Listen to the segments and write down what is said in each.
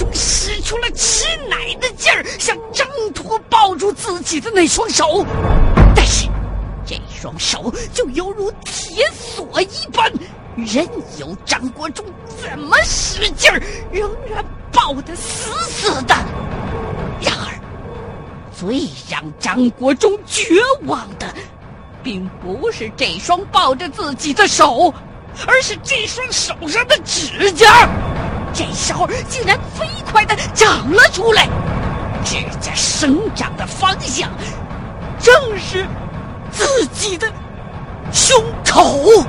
中使出了吃奶的劲儿，想挣脱抱住自己的那双手，但是这双手就犹如铁锁一般，任由张国忠怎么使劲儿，仍然抱得死死的。然而，最让张国忠绝望的，并不是这双抱着自己的手。而是这双手上的指甲，这时候竟然飞快的长了出来，指甲生长的方向，正是自己的胸口。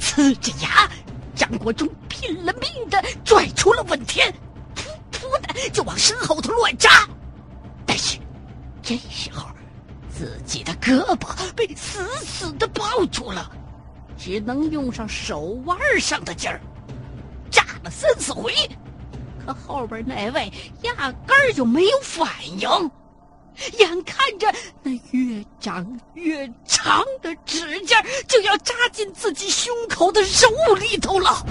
呲着牙，张国忠拼了命的拽出了问天，噗噗的就往身后头乱扎。胳膊被死死的抱住了，只能用上手腕上的劲儿，扎了三四回，可后边那位压根儿就没有反应，眼看着那越长越长的指甲就要扎进自己胸口的肉里头了，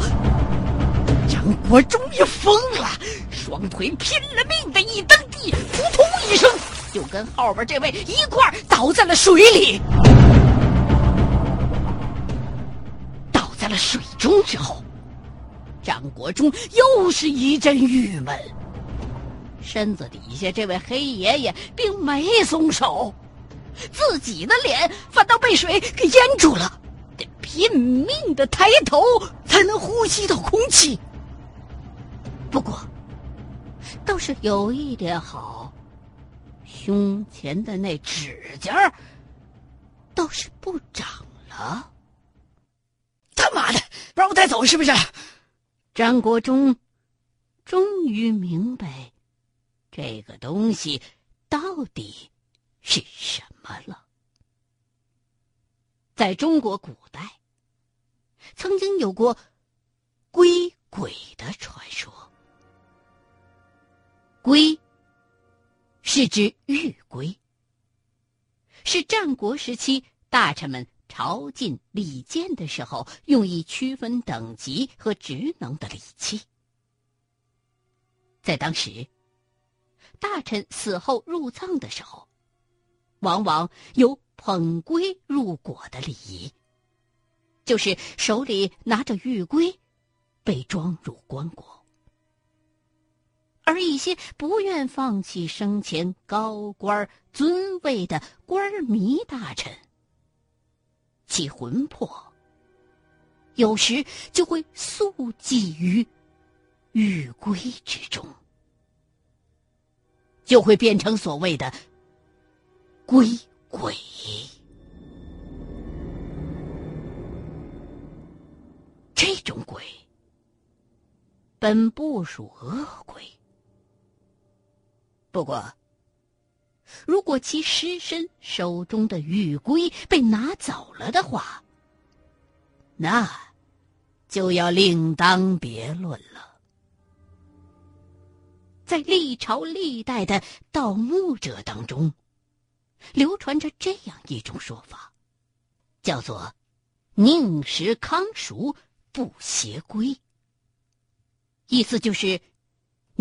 张国忠也疯了，双腿拼了命的一蹬地，扑通一声。就跟后边这位一块倒在了水里，倒在了水中之后，张国忠又是一阵郁闷。身子底下这位黑爷爷并没松手，自己的脸反倒被水给淹住了，得拼命的抬头才能呼吸到空气。不过，倒是有一点好。胸前的那指甲倒是不长了。他妈的，不让我带走是不是？张国忠终于明白这个东西到底是什么了。在中国古代，曾经有过龟鬼的传说。龟。是指玉龟，是战国时期大臣们朝觐礼见的时候用以区分等级和职能的礼器。在当时，大臣死后入葬的时候，往往有捧龟入椁的礼仪，就是手里拿着玉龟，被装入棺椁。而一些不愿放弃生前高官尊位的官迷大臣，其魂魄有时就会宿寄于玉龟之中，就会变成所谓的龟鬼。这种鬼本不属恶鬼。不过，如果其尸身手中的玉龟被拿走了的话，那就要另当别论了。在历朝历代的盗墓者当中，流传着这样一种说法，叫做“宁食糠熟，不携龟”，意思就是。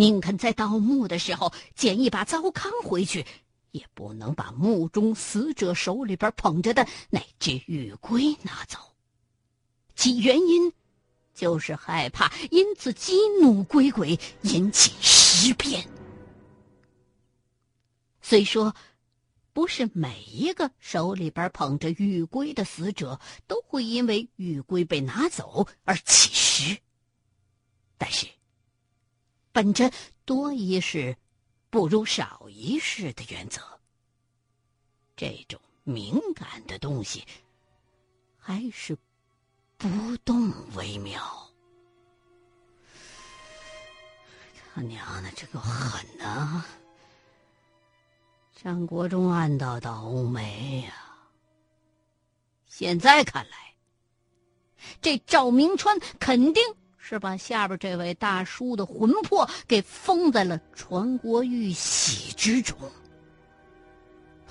宁肯在盗墓的时候捡一把糟糠回去，也不能把墓中死者手里边捧着的那只玉龟拿走。其原因，就是害怕因此激怒龟鬼，引起尸变。虽说，不是每一个手里边捧着玉龟的死者都会因为玉龟被拿走而起尸，但是。本着多一事不如少一事的原则，这种敏感的东西还是不动为妙。他娘的，这个狠呐！张国忠暗道倒霉呀。现在看来，这赵明川肯定。是把下边这位大叔的魂魄给封在了传国玉玺之中，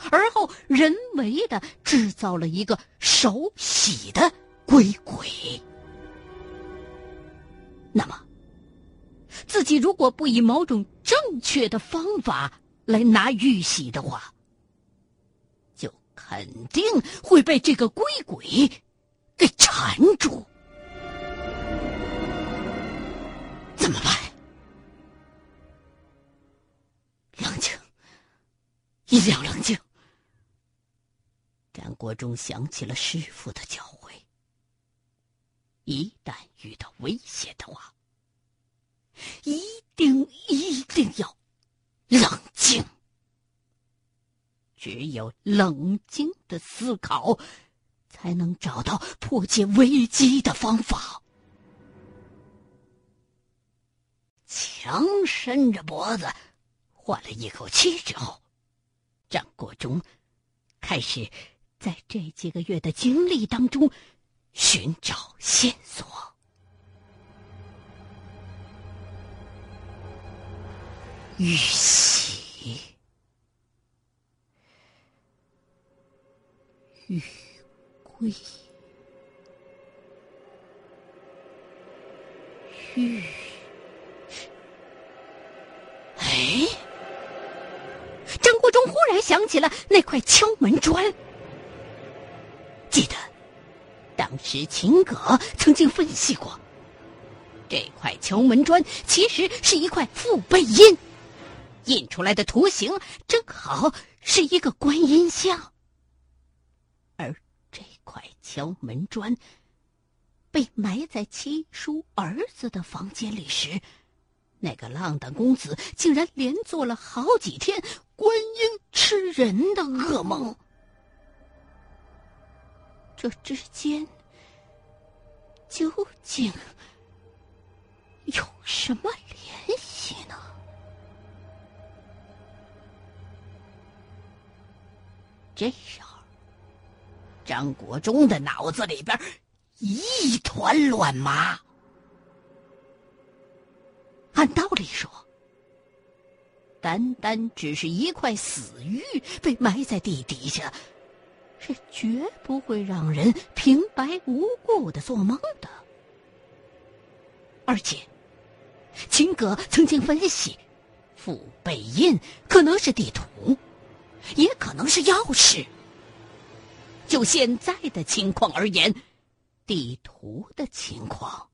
而后人为的制造了一个手洗的鬼鬼。那么，自己如果不以某种正确的方法来拿玉玺的话，就肯定会被这个鬼鬼给缠住。怎么办？冷静，一定要冷静。张国忠想起了师傅的教诲：一旦遇到危险的话，一定一定要冷静。只有冷静的思考，才能找到破解危机的方法。强伸着脖子，换了一口气之后，张国忠开始在这几个月的经历当中寻找线索。玉玺，玉龟，玉。想起了那块敲门砖。记得，当时秦葛曾经分析过，这块敲门砖其实是一块复背印，印出来的图形正好是一个观音像。而这块敲门砖被埋在七叔儿子的房间里时。那个浪荡公子竟然连做了好几天观音吃人的噩梦，这之间究竟有什么联系呢？这时候，张国忠的脑子里边一团乱麻。按道理说，单单只是一块死玉被埋在地底下，是绝不会让人平白无故的做梦的。而且，秦葛曾经分析，腹背印可能是地图，也可能是钥匙。就现在的情况而言，地图的情况。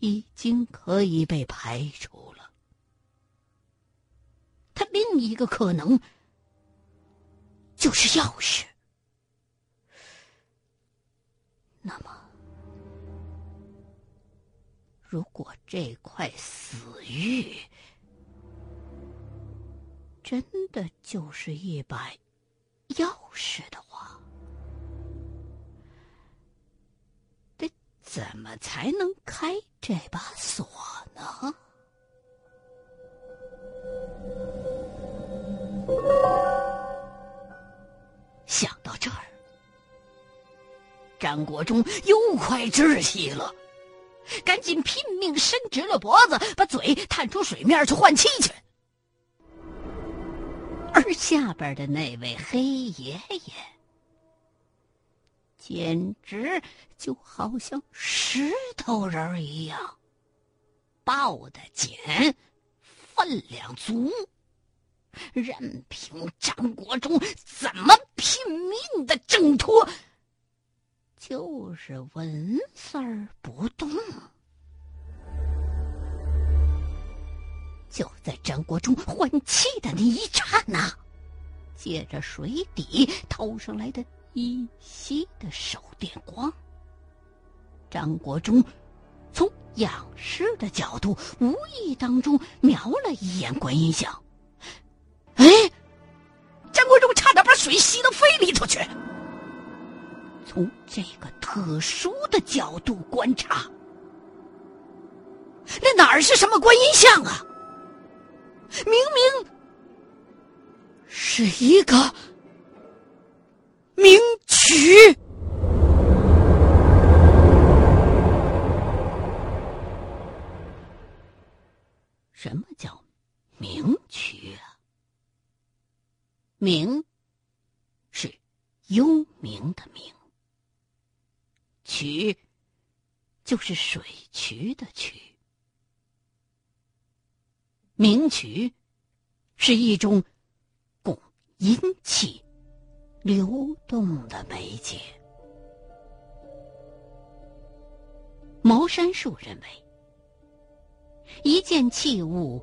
已经可以被排除了。他另一个可能就是钥匙。那么，如果这块死玉真的就是一把钥匙的话，怎么才能开？这把锁呢？想到这儿，张国忠又快窒息了，赶紧拼命伸直了脖子，把嘴探出水面去换气去。而下边的那位黑爷爷。简直就好像石头人一样，抱得紧，分量足，任凭张国忠怎么拼命的挣脱，就是纹丝儿不动。就在张国忠换气的那一刹那，借着水底掏上来的。依稀的手电光，张国忠从仰视的角度无意当中瞄了一眼观音像。哎，张国忠差点把水吸到肺里头去。从这个特殊的角度观察，那哪儿是什么观音像啊？明明是一个。名曲？什么叫名曲啊？名是幽冥的冥，渠，就是水渠的渠。明渠是一种供阴气流动的媒介。茅山术认为，一件器物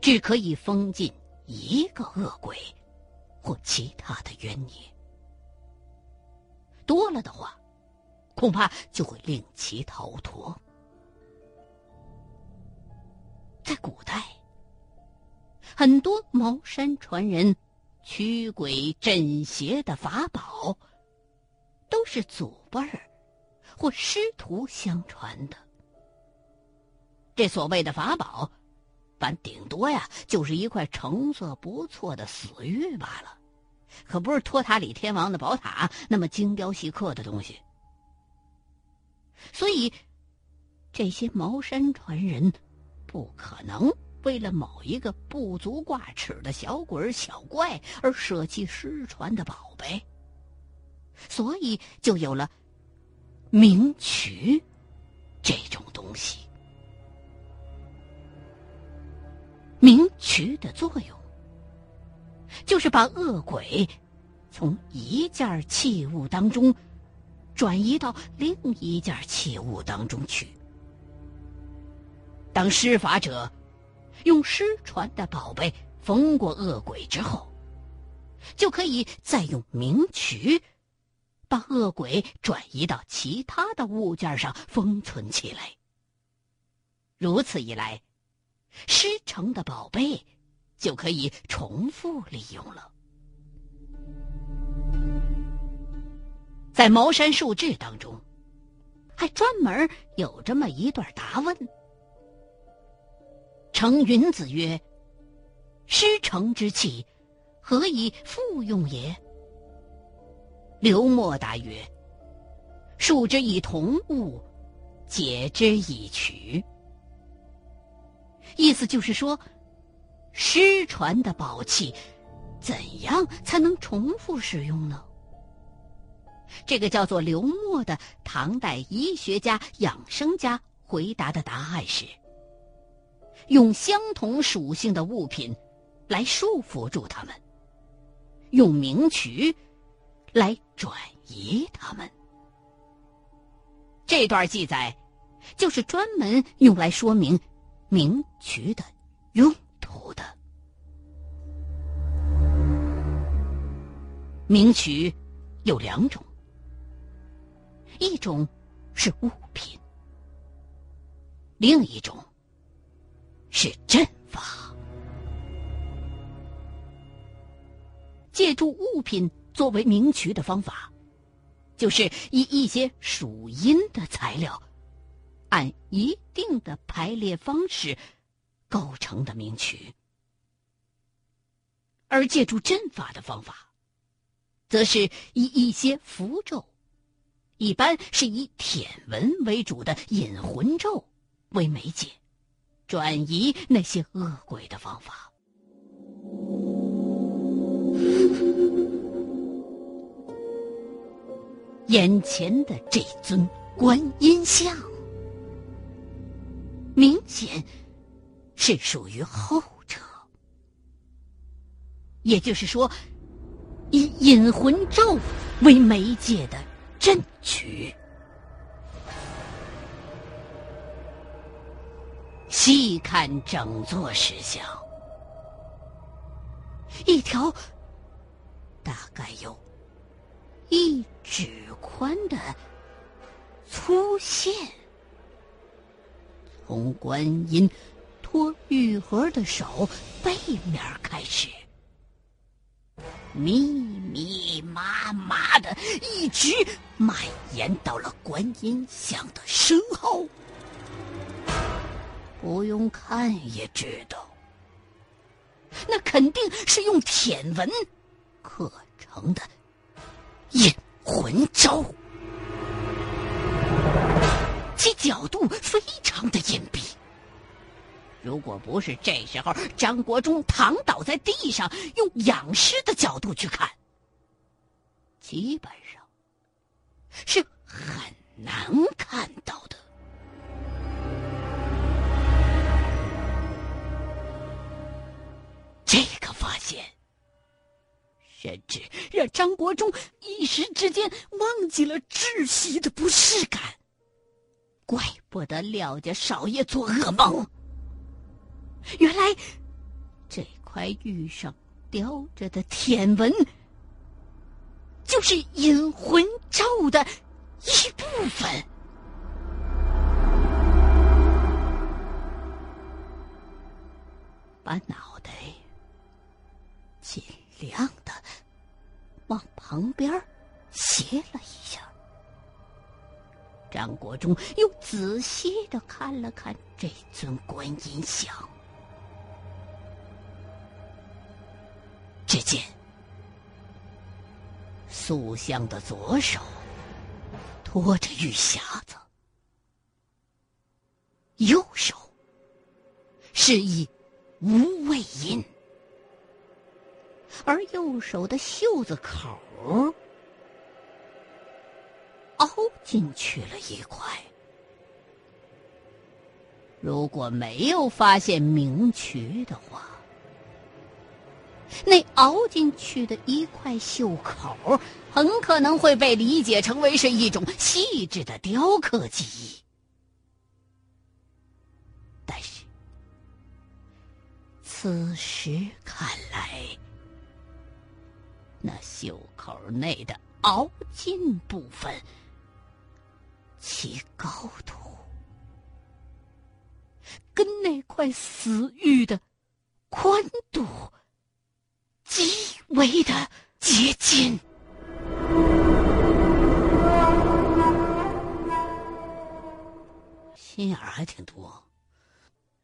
只可以封禁一个恶鬼或其他的冤孽，多了的话，恐怕就会令其逃脱。在古代，很多茅山传人驱鬼镇邪的法宝，都是祖辈儿或师徒相传的。这所谓的法宝，反顶多呀，就是一块成色不错的死玉罢了，可不是托塔李天王的宝塔那么精雕细刻的东西。所以，这些茅山传人。不可能为了某一个不足挂齿的小鬼小怪而舍弃失传的宝贝，所以就有了冥渠这种东西。冥渠的作用，就是把恶鬼从一件器物当中转移到另一件器物当中去。当施法者用失传的宝贝封过恶鬼之后，就可以再用冥渠把恶鬼转移到其他的物件上封存起来。如此一来，失成的宝贝就可以重复利用了。在茅山术志当中，还专门有这么一段答问。程云子曰：“师承之气，何以复用也？”刘默答曰：“数之以同物，解之以取。”意思就是说，失传的宝器，怎样才能重复使用呢？这个叫做刘默的唐代医学家、养生家回答的答案是。用相同属性的物品来束缚住他们，用冥渠来转移他们。这段记载就是专门用来说明冥渠的用途的。冥渠有两种，一种是物品，另一种。是阵法，借助物品作为明渠的方法，就是以一些属阴的材料，按一定的排列方式构成的明渠；而借助阵法的方法，则是以一些符咒，一般是以舔文为主的引魂咒为媒介。转移那些恶鬼的方法。眼前的这尊观音像，明显是属于后者，也就是说，以引魂咒为媒介的阵局。细看整座石像，一条大概有一指宽的粗线，从观音托玉盒的手背面开始，密密麻麻的，一直蔓延到了观音像的身后。不用看也知道，那肯定是用舔文刻成的引魂咒，其角度非常的隐蔽。如果不是这时候张国忠躺倒在地上，用仰视的角度去看，基本上是很难看到的。这个发现，甚至让张国忠一时之间忘记了窒息的不适感。怪不得廖家少爷做噩梦，原来这块玉上雕着的天文，就是引魂咒的一部分。把脑袋尽量的往旁边斜了一下。张国忠又仔细的看了看这尊观音像，只见塑像的左手托着玉匣子，右手是一无畏印，而右手的袖子口。凹进去了一块。如果没有发现明渠的话，那凹进去的一块袖口很可能会被理解成为是一种细致的雕刻技艺。但是，此时看来，那袖口内的凹进部分。其高度跟那块死玉的宽度极为的接近，心眼儿还挺多。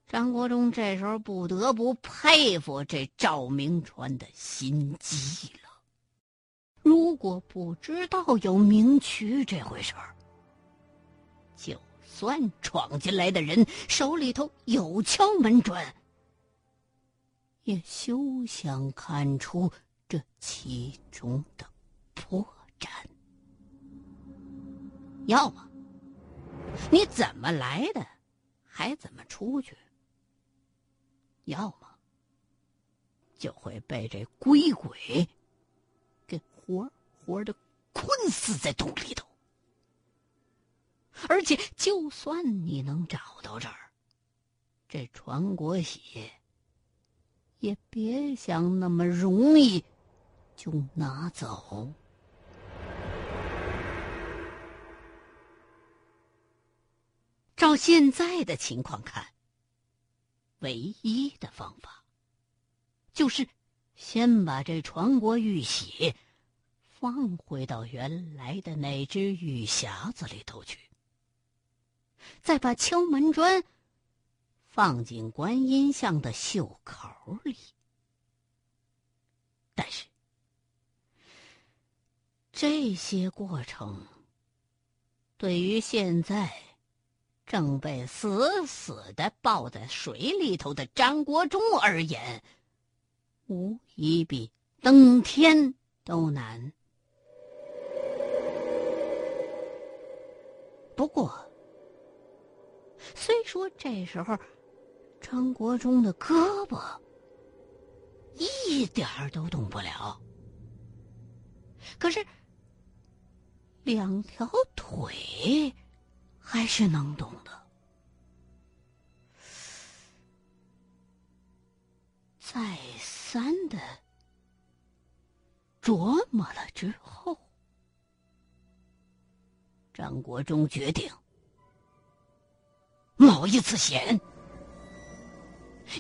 张国忠这时候不得不佩服这赵明川的心机了。如果不知道有明渠这回事儿，就算闯进来的人手里头有敲门砖，也休想看出这其中的破绽。要么你怎么来的，还怎么出去；要么就会被这鬼鬼给活活的困死在洞里头。而且，就算你能找到这儿，这传国玺也别想那么容易就拿走。照现在的情况看，唯一的方法就是先把这传国玉玺放回到原来的那只玉匣子里头去。再把敲门砖放进观音像的袖口里，但是这些过程对于现在正被死死的抱在水里头的张国忠而言，无疑比登天都难。不过。虽说这时候，张国忠的胳膊一点儿都动不了，可是两条腿还是能动的。再三的琢磨了之后，张国忠决定。冒一次险，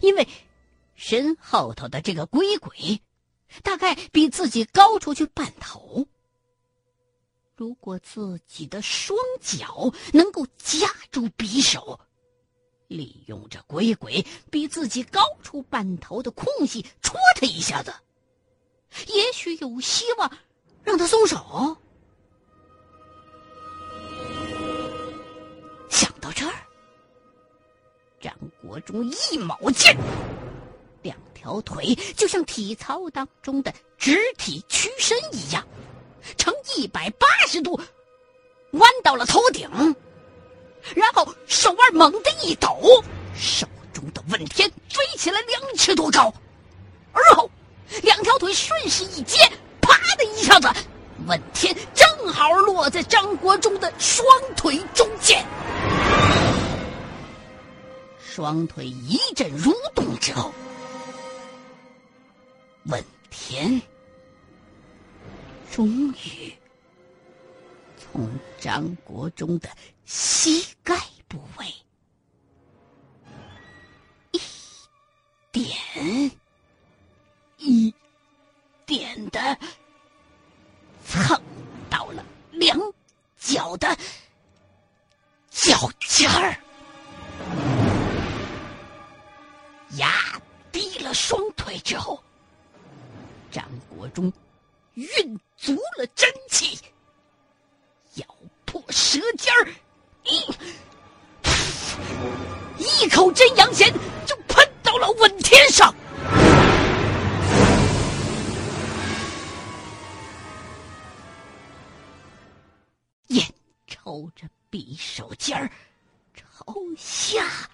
因为身后头的这个鬼鬼，大概比自己高出去半头。如果自己的双脚能够夹住匕首，利用这鬼鬼比自己高出半头的空隙戳他一下子，也许有希望让他松手。想到这儿。张国忠一卯劲，两条腿就像体操当中的直体屈伸一样，呈一百八十度弯到了头顶，然后手腕猛地一抖，手中的问天飞起来两尺多高，而后两条腿顺势一接，啪的一下子，问天正好落在张国忠的双腿中间。双腿一阵蠕动之后，问天终于从张国忠的膝盖部位一点一点的蹭到了两脚的脚尖儿。中运足了真气，咬破舌尖儿，一一口真阳涎就喷到了稳天上。眼瞅着匕首尖儿朝下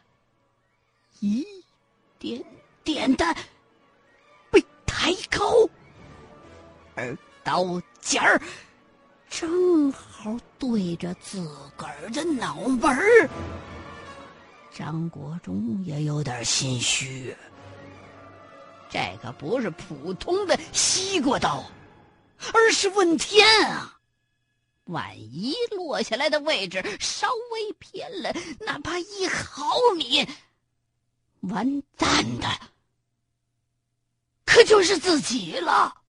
一。点点的刀尖儿正好对着自个儿的脑门儿。张国忠也有点心虚，这可不是普通的西瓜刀，而是问天啊！万一落下来的位置稍微偏了，哪怕一毫米。完蛋的，可就是自己了。